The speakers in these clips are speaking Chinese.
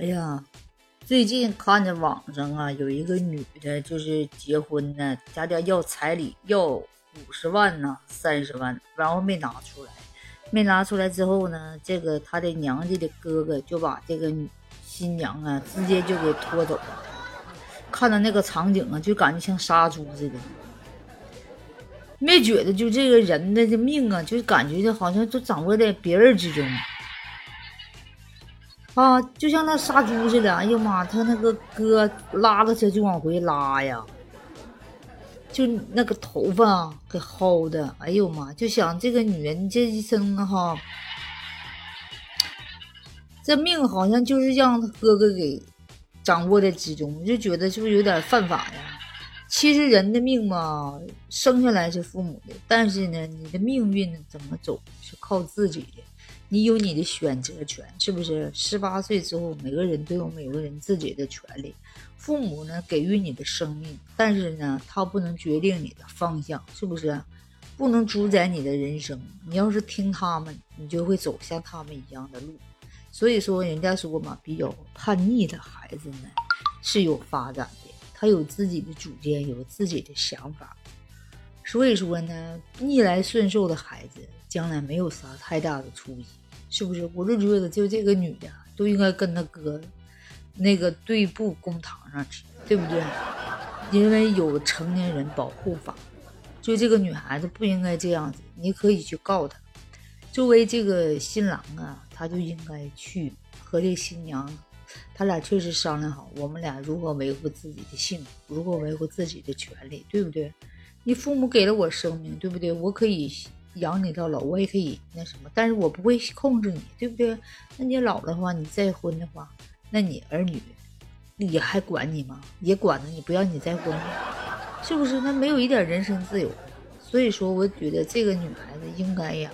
哎呀，最近看着网上啊，有一个女的，就是结婚呢，家家要彩礼，要五十万呢，三十万，然后没拿出来，没拿出来之后呢，这个他的娘家的哥哥就把这个新娘啊，直接就给拖走了。看到那个场景啊，就感觉像杀猪似的。没觉得就这个人的这命啊，就感觉就好像都掌握在别人之中。啊，就像那杀猪似的！哎呀妈，他那个哥拉着他就往回拉呀，就那个头发给薅的，哎呦妈！就想这个女人这一生哈，这命好像就是让他哥哥给掌握在之中，就觉得是不是有点犯法呀？其实人的命嘛，生下来是父母的，但是呢，你的命运怎么走是靠自己的。你有你的选择权，是不是？十八岁之后，每个人都有每个人自己的权利。父母呢，给予你的生命，但是呢，他不能决定你的方向，是不是？不能主宰你的人生。你要是听他们，你就会走向他们一样的路。所以说，人家说嘛，比较叛逆的孩子呢，是有发展的，他有自己的主见，有自己的想法。所以说呢，逆来顺受的孩子。将来没有啥太大的出息，是不是？我就觉得，就这个女的都应该跟他哥那个对簿公堂上去，对不对？因为有成年人保护法，就这个女孩子不应该这样子。你可以去告他。作为这个新郎啊，他就应该去和这新娘，他俩确实商量好，我们俩如何维护自己的幸福，如何维护自己的权利，对不对？你父母给了我生命，对不对？我可以。养你到老，我也可以那什么，但是我不会控制你，对不对？那你老的话，你再婚的话，那你儿女也还管你吗？也管着你，不让你再婚，是不是？那没有一点人身自由。所以说，我觉得这个女孩子应该呀，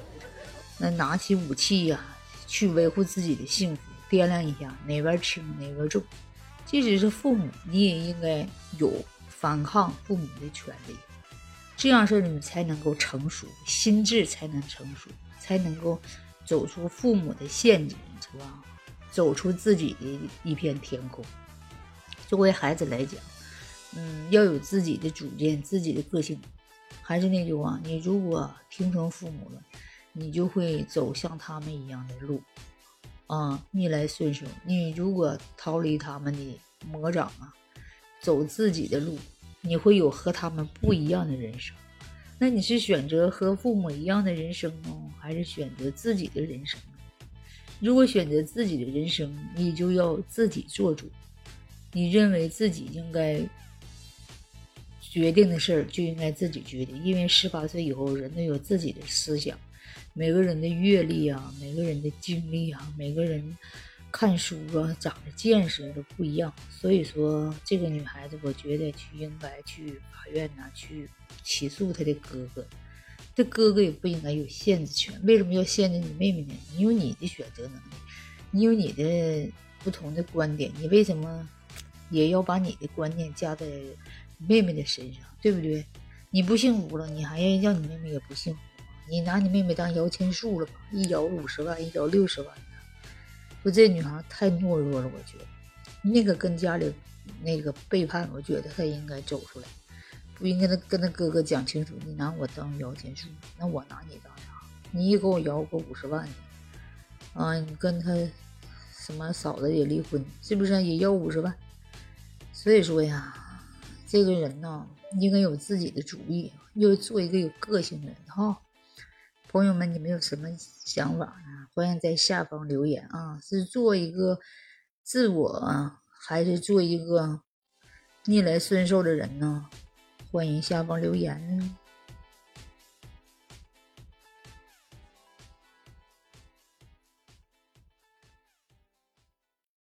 那拿起武器呀，去维护自己的幸福，掂量一下哪边轻哪边重。即使是父母，你也应该有反抗父母的权利。这样式儿你才能够成熟，心智才能成熟，才能够走出父母的陷阱，是吧？走出自己的一片天空。作为孩子来讲，嗯，要有自己的主见，自己的个性。还是那句话，你如果听从父母了，你就会走向他们一样的路，啊，逆来顺受。你如果逃离他们的魔掌啊，走自己的路。你会有和他们不一样的人生，那你是选择和父母一样的人生呢，还是选择自己的人生？如果选择自己的人生，你就要自己做主。你认为自己应该决定的事儿，就应该自己决定，因为十八岁以后，人都有自己的思想，每个人的阅历啊，每个人的经历啊，每个人。看书啊，长的见识都不一样，所以说这个女孩子，我觉得去应该去法院呢，去起诉她的哥哥。这哥哥也不应该有限制权，为什么要限制你妹妹呢？你有你的选择能力，你有你的不同的观点，你为什么也要把你的观念加在妹妹的身上，对不对？你不幸福了，你还要让你妹妹也不幸福？你拿你妹妹当摇钱树了吧？一摇五十万，一摇六十万。说这女孩太懦弱了，我觉得那个跟家里那个背叛，我觉得她应该走出来，不应该跟跟她哥哥讲清楚。你拿我当摇钱树，那我拿你当啥？你一给我摇个五十万的啊，你跟他什么嫂子也离婚，是不是也要五十万？所以说呀，这个人呢，应该有自己的主意，要做一个有个性的人哈。朋友们，你们有什么想法呢？欢迎在下方留言啊！是做一个自我，还是做一个逆来顺受的人呢？欢迎下方留言。